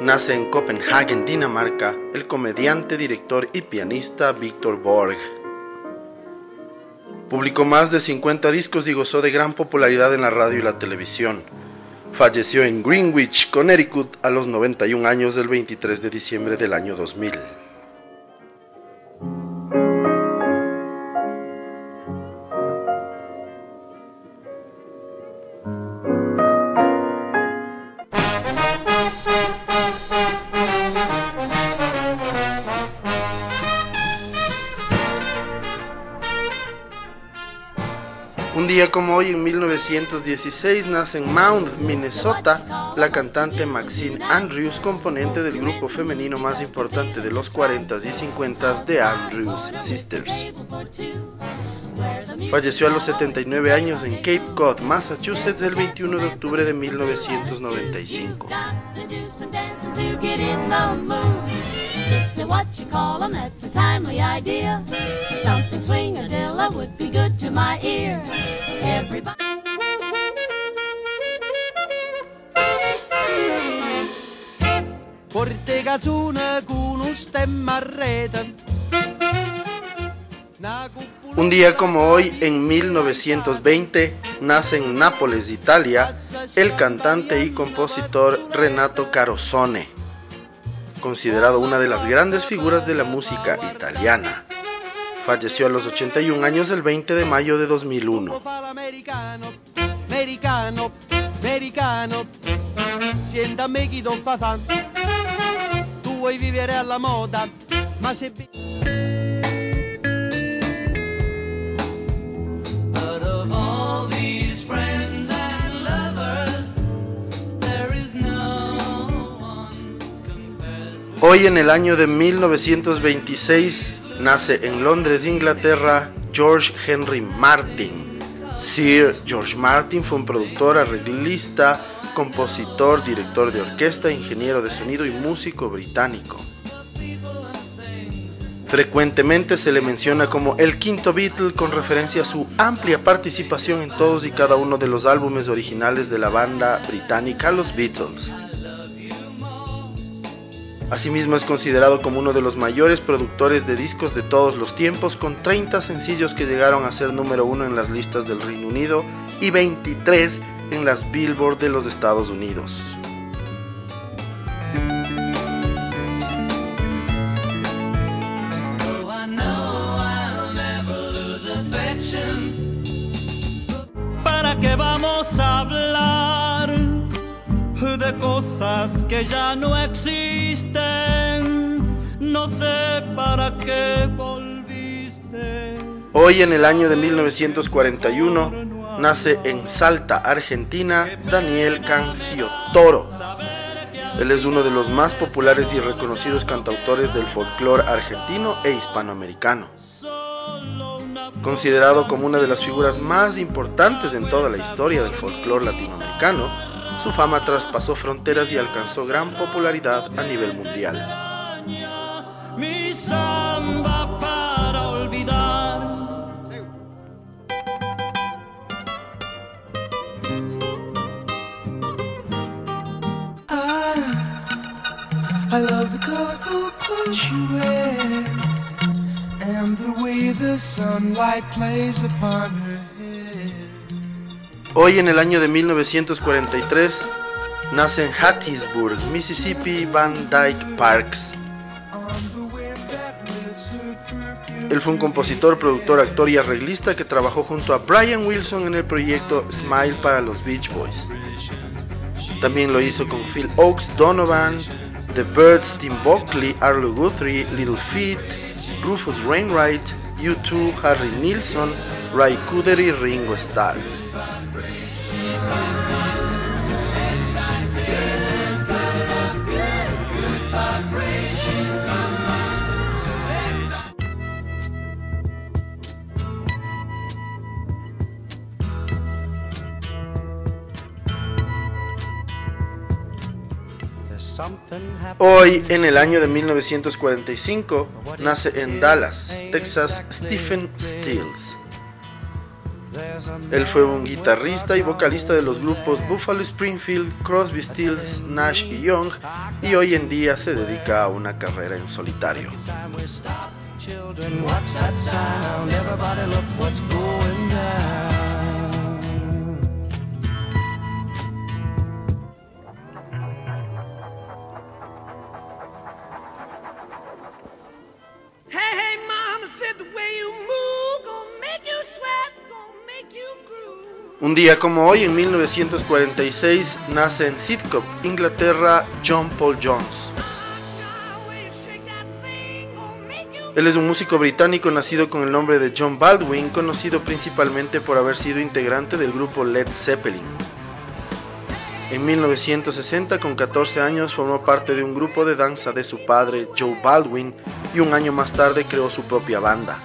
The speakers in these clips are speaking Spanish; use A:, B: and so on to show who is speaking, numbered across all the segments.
A: nace en Copenhagen, Dinamarca, el comediante, director y pianista Victor Borg. Publicó más de 50 discos y gozó de gran popularidad en la radio y la televisión. Falleció en Greenwich, Connecticut, a los 91 años del 23 de diciembre del año 2000. Un día como hoy, en 1916, nace en Mount, Minnesota, la cantante Maxine Andrews, componente del grupo femenino más importante de los 40s y 50s, The Andrews Sisters. Falleció a los 79 años en Cape Cod, Massachusetts, el 21 de octubre de 1995. Un día como hoy, en 1920, nace en Nápoles, Italia, el cantante y compositor Renato Carosone, considerado una de las grandes figuras de la música italiana. Falleció a los 81 años el 20 de mayo de 2001. Hoy en el año de 1926 nace en Londres, Inglaterra, George Henry Martin. Sir George Martin fue un productor, arreglista, compositor, director de orquesta, ingeniero de sonido y músico británico. Frecuentemente se le menciona como el quinto Beatle con referencia a su amplia participación en todos y cada uno de los álbumes originales de la banda británica Los Beatles. Asimismo es considerado como uno de los mayores productores de discos de todos los tiempos, con 30 sencillos que llegaron a ser número uno en las listas del Reino Unido y 23 en las Billboard de los Estados Unidos.
B: Cosas que ya no existen. No sé para qué volviste.
A: Hoy en el año de 1941 nace en Salta, Argentina, Daniel Canciotoro. Él es uno de los más populares y reconocidos cantautores del folclore argentino e hispanoamericano. Considerado como una de las figuras más importantes en toda la historia del folclore latinoamericano, su fama traspasó fronteras y alcanzó gran popularidad a nivel mundial.
B: Mi samba para olvidar.
C: I love the colorful clothes you wear and the way the sunlight plays upon her.
A: Hoy en el año de 1943 nace en Hattiesburg, Mississippi, Van Dyke Parks. Él fue un compositor, productor, actor y arreglista que trabajó junto a Brian Wilson en el proyecto Smile para los Beach Boys. También lo hizo con Phil Oakes, Donovan, The Birds, Tim Buckley, Arlo Guthrie, Little Feat, Rufus Wainwright, U2, Harry Nilsson, Ray Cooder y Ringo Starr. Hoy, en el año de 1945, nace en Dallas, Texas, Stephen Stills, él fue un guitarrista y vocalista de los grupos Buffalo Springfield, Crosby, Stills, Nash y Young y hoy en día se dedica a una carrera en solitario. Un día como hoy, en 1946, nace en Sidcup, Inglaterra, John Paul Jones. Él es un músico británico nacido con el nombre de John Baldwin, conocido principalmente por haber sido integrante del grupo Led Zeppelin. En 1960, con 14 años, formó parte de un grupo de danza de su padre, Joe Baldwin, y un año más tarde creó su propia banda.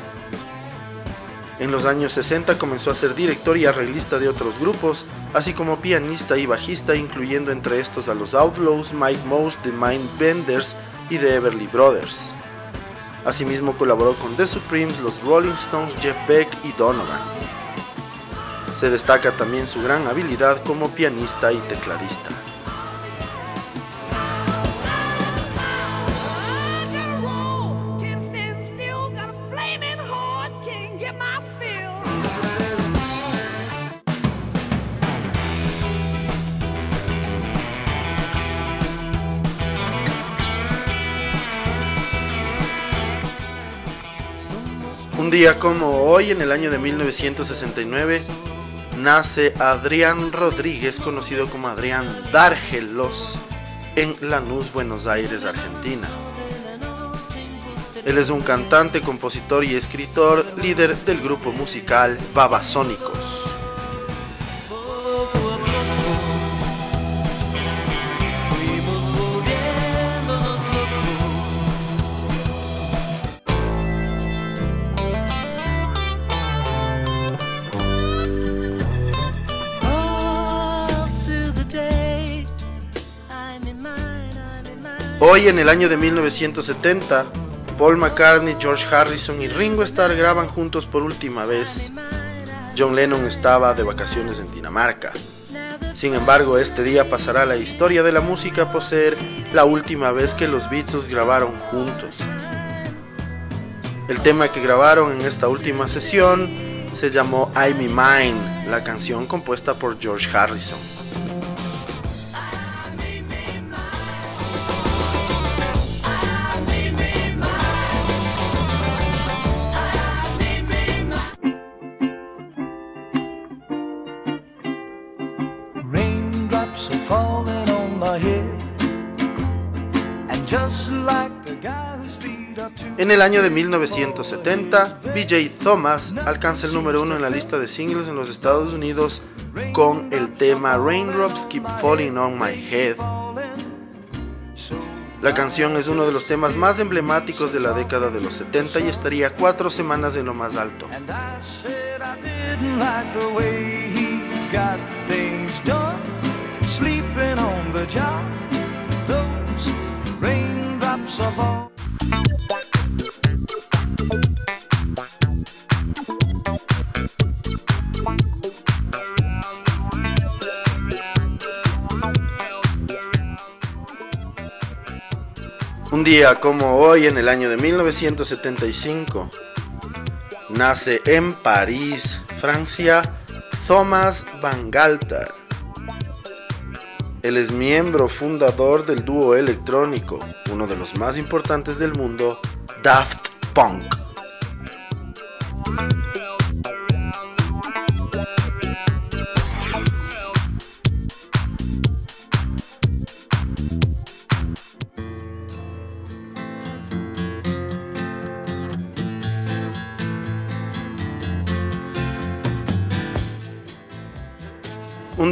A: En los años 60 comenzó a ser director y arreglista de otros grupos, así como pianista y bajista, incluyendo entre estos a los Outlaws, Mike Mouse, The Mindbenders y The Everly Brothers. Asimismo colaboró con The Supremes, los Rolling Stones, Jeff Beck y Donovan. Se destaca también su gran habilidad como pianista y tecladista. Día como hoy, en el año de 1969, nace Adrián Rodríguez, conocido como Adrián Dargelos, en Lanús, Buenos Aires, Argentina. Él es un cantante, compositor y escritor, líder del grupo musical Babasónicos. Hoy en el año de 1970, Paul McCartney, George Harrison y Ringo Starr graban juntos por última vez. John Lennon estaba de vacaciones en Dinamarca. Sin embargo, este día pasará la historia de la música por ser la última vez que los Beatles grabaron juntos. El tema que grabaron en esta última sesión se llamó I'm Mine, la canción compuesta por George Harrison. El año de 1970, BJ Thomas alcanza el número uno en la lista de singles en los Estados Unidos con el tema Raindrops Keep Falling on My Head. La canción es uno de los temas más emblemáticos de la década de los 70 y estaría cuatro semanas en lo más alto. Un día como hoy, en el año de 1975, nace en París, Francia, Thomas Van Galter. Él es miembro fundador del dúo electrónico, uno de los más importantes del mundo, Daft Punk.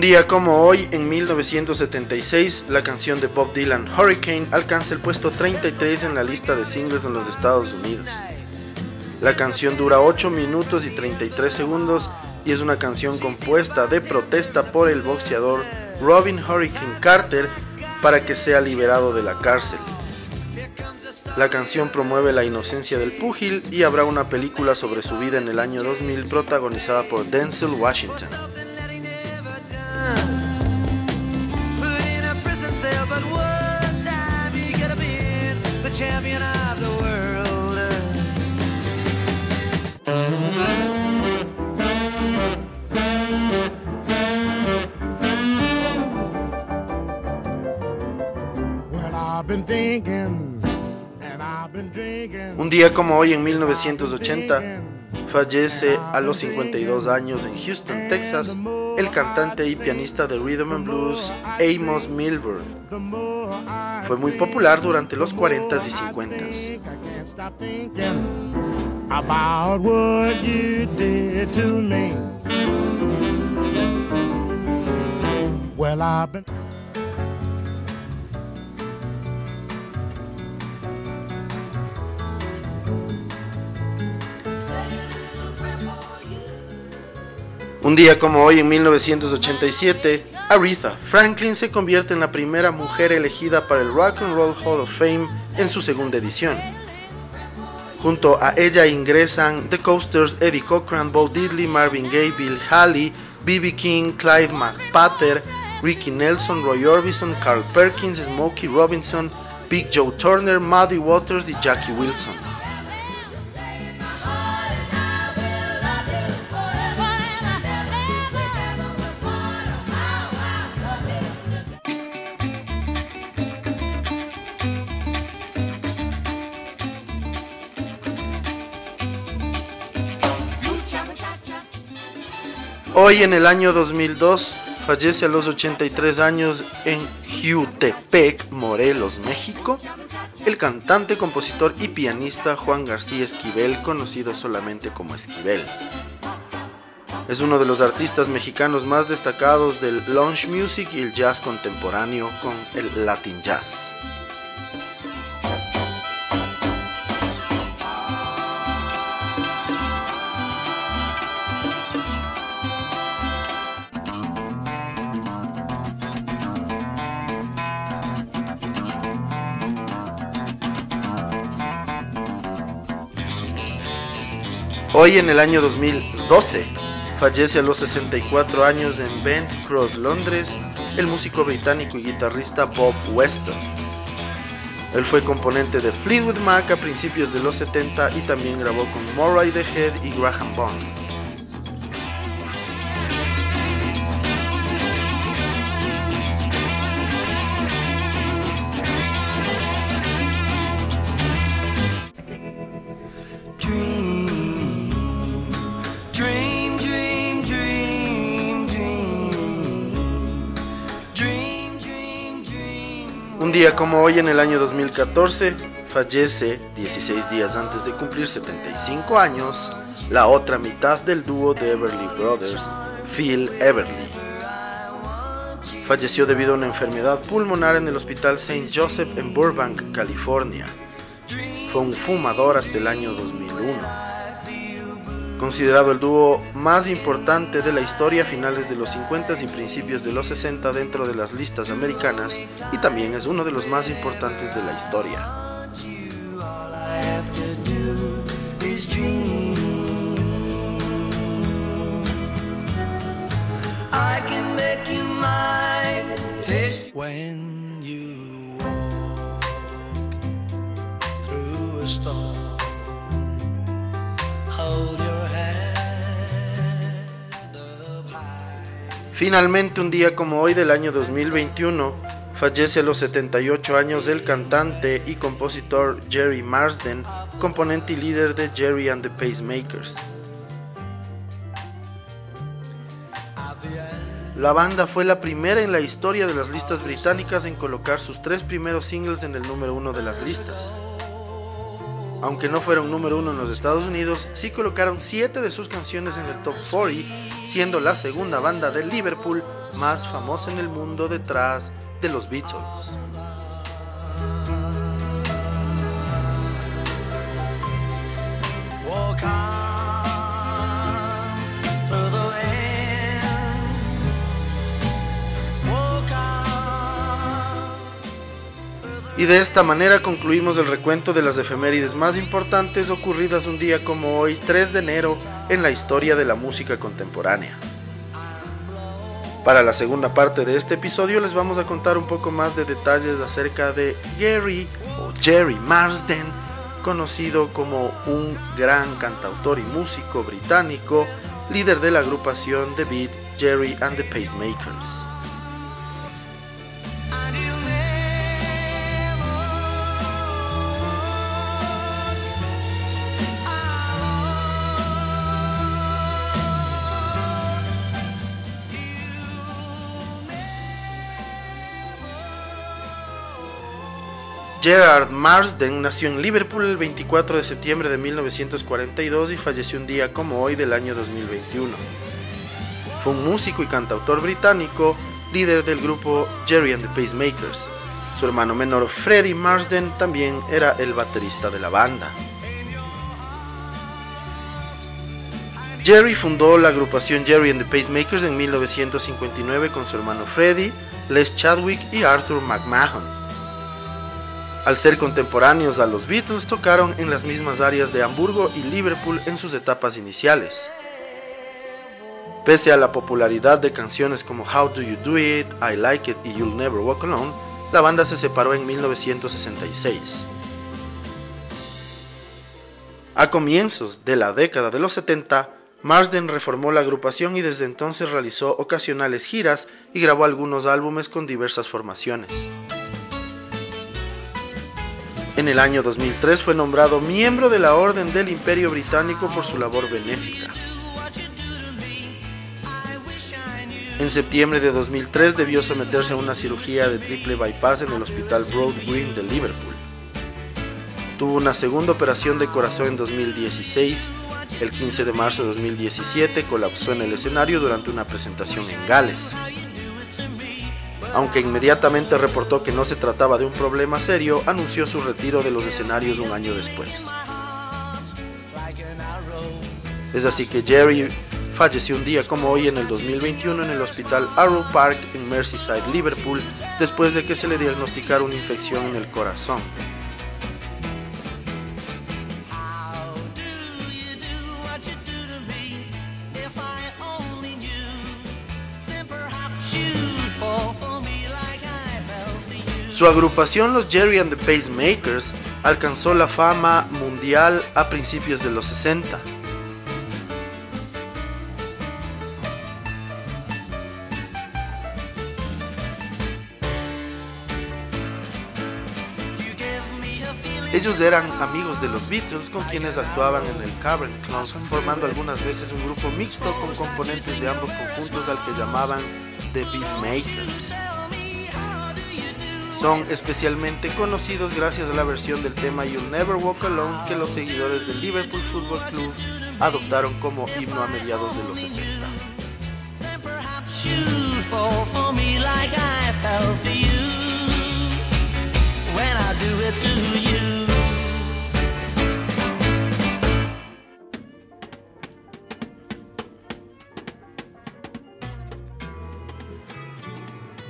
A: Día como hoy, en 1976, la canción de Bob Dylan Hurricane alcanza el puesto 33 en la lista de singles en los Estados Unidos. La canción dura 8 minutos y 33 segundos y es una canción compuesta de protesta por el boxeador Robin Hurricane Carter, para que sea liberado de la cárcel. La canción promueve la inocencia del púgil y habrá una película sobre su vida en el año 2000 protagonizada por Denzel Washington. Un día como hoy en 1980, fallece a los 52 años en Houston, Texas, el cantante y pianista de rhythm and blues Amos Milburn. Fue muy popular durante los 40s y 50s. Un día como hoy en 1987, Aretha Franklin se convierte en la primera mujer elegida para el Rock and Roll Hall of Fame en su segunda edición. Junto a ella ingresan The Coasters, Eddie Cochran, Bo Diddley, Marvin Gaye, Bill Haley, B.B. King, Clive McPatter, Ricky Nelson, Roy Orbison, Carl Perkins, Smokey Robinson, Big Joe Turner, Muddy Waters y Jackie Wilson. Hoy en el año 2002 fallece a los 83 años en Jutepec, Morelos, México, el cantante, compositor y pianista Juan García Esquivel, conocido solamente como Esquivel. Es uno de los artistas mexicanos más destacados del lounge music y el jazz contemporáneo con el Latin Jazz. Hoy en el año 2012 fallece a los 64 años en Bent Cross, Londres, el músico británico y guitarrista Bob Weston. Él fue componente de Fleetwood Mac a principios de los 70 y también grabó con Murray the Head y Graham Bond. Día como hoy en el año 2014 fallece 16 días antes de cumplir 75 años la otra mitad del dúo de Everly Brothers, Phil Everly. Falleció debido a una enfermedad pulmonar en el Hospital St. Joseph en Burbank, California. Fue un fumador hasta el año 2001 considerado el dúo más importante de la historia a finales de los 50 y principios de los 60 dentro de las listas americanas y también es uno de los más importantes de la historia. Finalmente, un día como hoy del año 2021, fallece a los 78 años el cantante y compositor Jerry Marsden, componente y líder de Jerry and the Pacemakers. La banda fue la primera en la historia de las listas británicas en colocar sus tres primeros singles en el número uno de las listas. Aunque no fueron número uno en los Estados Unidos, sí colocaron 7 de sus canciones en el top 40, siendo la segunda banda de Liverpool más famosa en el mundo detrás de los Beatles. Y de esta manera concluimos el recuento de las efemérides más importantes ocurridas un día como hoy, 3 de enero, en la historia de la música contemporánea. Para la segunda parte de este episodio les vamos a contar un poco más de detalles acerca de Gary o Jerry Marsden, conocido como un gran cantautor y músico británico, líder de la agrupación The Beat Jerry and the Pacemakers. Gerard Marsden nació en Liverpool el 24 de septiembre de 1942 y falleció un día como hoy del año 2021. Fue un músico y cantautor británico, líder del grupo Jerry and the Pacemakers. Su hermano menor Freddie Marsden también era el baterista de la banda. Jerry fundó la agrupación Jerry and the Pacemakers en 1959 con su hermano Freddie, Les Chadwick y Arthur McMahon. Al ser contemporáneos a los Beatles, tocaron en las mismas áreas de Hamburgo y Liverpool en sus etapas iniciales. Pese a la popularidad de canciones como How Do You Do It, I Like It y You'll Never Walk Alone, la banda se separó en 1966. A comienzos de la década de los 70, Marsden reformó la agrupación y desde entonces realizó ocasionales giras y grabó algunos álbumes con diversas formaciones. En el año 2003 fue nombrado miembro de la Orden del Imperio Británico por su labor benéfica. En septiembre de 2003 debió someterse a una cirugía de triple bypass en el Hospital Broad Green de Liverpool. Tuvo una segunda operación de corazón en 2016. El 15 de marzo de 2017 colapsó en el escenario durante una presentación en Gales aunque inmediatamente reportó que no se trataba de un problema serio, anunció su retiro de los escenarios un año después. Es así que Jerry falleció un día como hoy en el 2021 en el hospital Arrow Park en Merseyside, Liverpool, después de que se le diagnosticara una infección en el corazón. Su agrupación, los Jerry and the Pacemakers, alcanzó la fama mundial a principios de los 60. Ellos eran amigos de los Beatles con quienes actuaban en el Cavern Club, formando algunas veces un grupo mixto con componentes de ambos conjuntos al que llamaban The Beatmakers son especialmente conocidos gracias a la versión del tema You'll Never Walk Alone que los seguidores del Liverpool Football Club adoptaron como himno a mediados de los 60.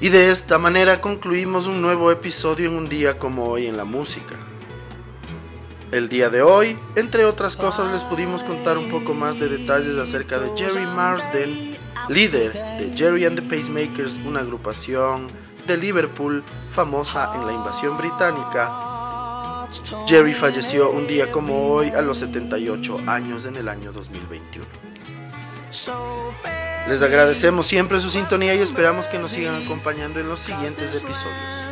A: Y de esta manera concluimos un nuevo episodio en un día como hoy en la música. El día de hoy, entre otras cosas, les pudimos contar un poco más de detalles acerca de Jerry Marsden, líder de Jerry and the Pacemakers, una agrupación de Liverpool famosa en la invasión británica. Jerry falleció un día como hoy a los 78 años en el año 2021. Les agradecemos siempre su sintonía y esperamos que nos sigan acompañando en los siguientes episodios.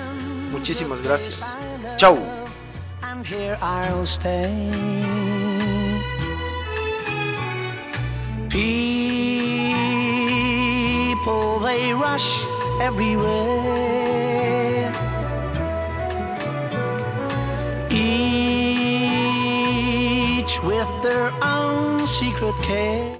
A: Muchísimas gracias. Chau. People they rush everywhere. Each with their own secret care.